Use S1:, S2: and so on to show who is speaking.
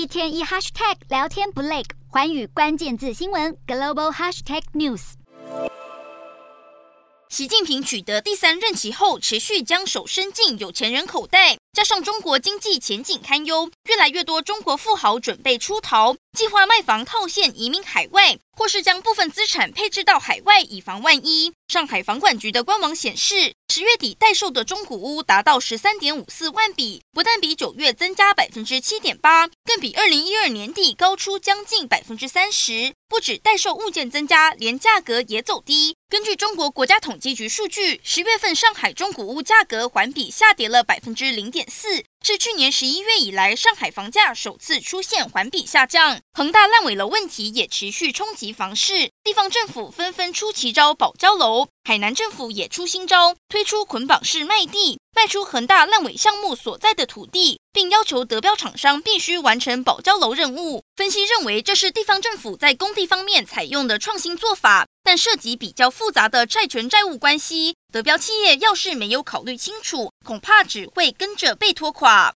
S1: 一天一 hashtag 聊天不累，环宇关键字新闻 global hashtag news。
S2: 习近平取得第三任期后，持续将手伸进有钱人口袋，加上中国经济前景堪忧，越来越多中国富豪准备出逃，计划卖房套现移民海外，或是将部分资产配置到海外，以防万一。上海房管局的官网显示，十月底待售的中古屋达到十三点五四万笔，不但比九月增加百分之七点八，更比二零一二年底高出将近百分之三十。不止待售物件增加，连价格也走低。根据中国国家统计局数据，十月份上海中古屋价格环比下跌了百分之零点四。是去年十一月以来，上海房价首次出现环比下降。恒大烂尾楼问题也持续冲击房市，地方政府纷纷出奇招保交楼。海南政府也出新招，推出捆绑式卖地，卖出恒大烂尾项目所在的土地，并要求德标厂商必须完成保交楼任务。分析认为，这是地方政府在工地方面采用的创新做法，但涉及比较复杂的债权债务关系。德标企业要是没有考虑清楚，恐怕只会跟着被拖垮。